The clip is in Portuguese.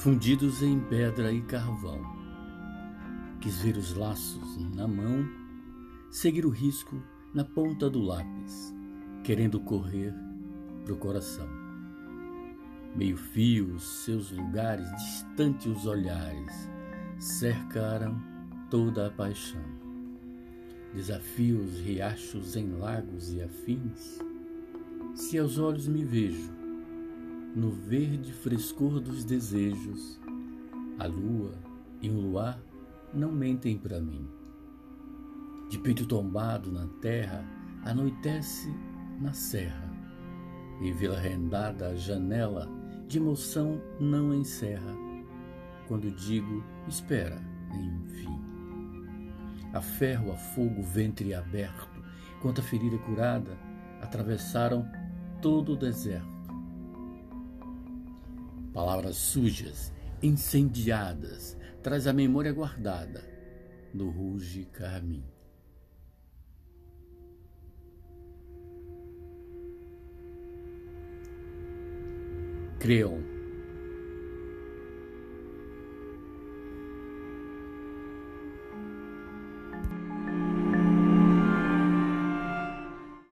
fundidos em pedra e carvão. Quis ver os laços na mão, seguir o risco na ponta do lápis, querendo correr pro coração. Meio fio, seus lugares, distante os olhares, cercaram toda a paixão. Desafios, riachos em lagos e afins, se aos olhos me vejo, no verde frescor dos desejos, a lua e o luar não mentem para mim. De peito tombado na terra, anoitece na serra, e vê-la rendada à janela, de emoção não encerra, quando digo espera, enfim. A ferro, a fogo, ventre aberto, quanto a ferida curada, atravessaram todo o deserto Palavras sujas, incendiadas, traz a memória guardada do ruge carmim. Creon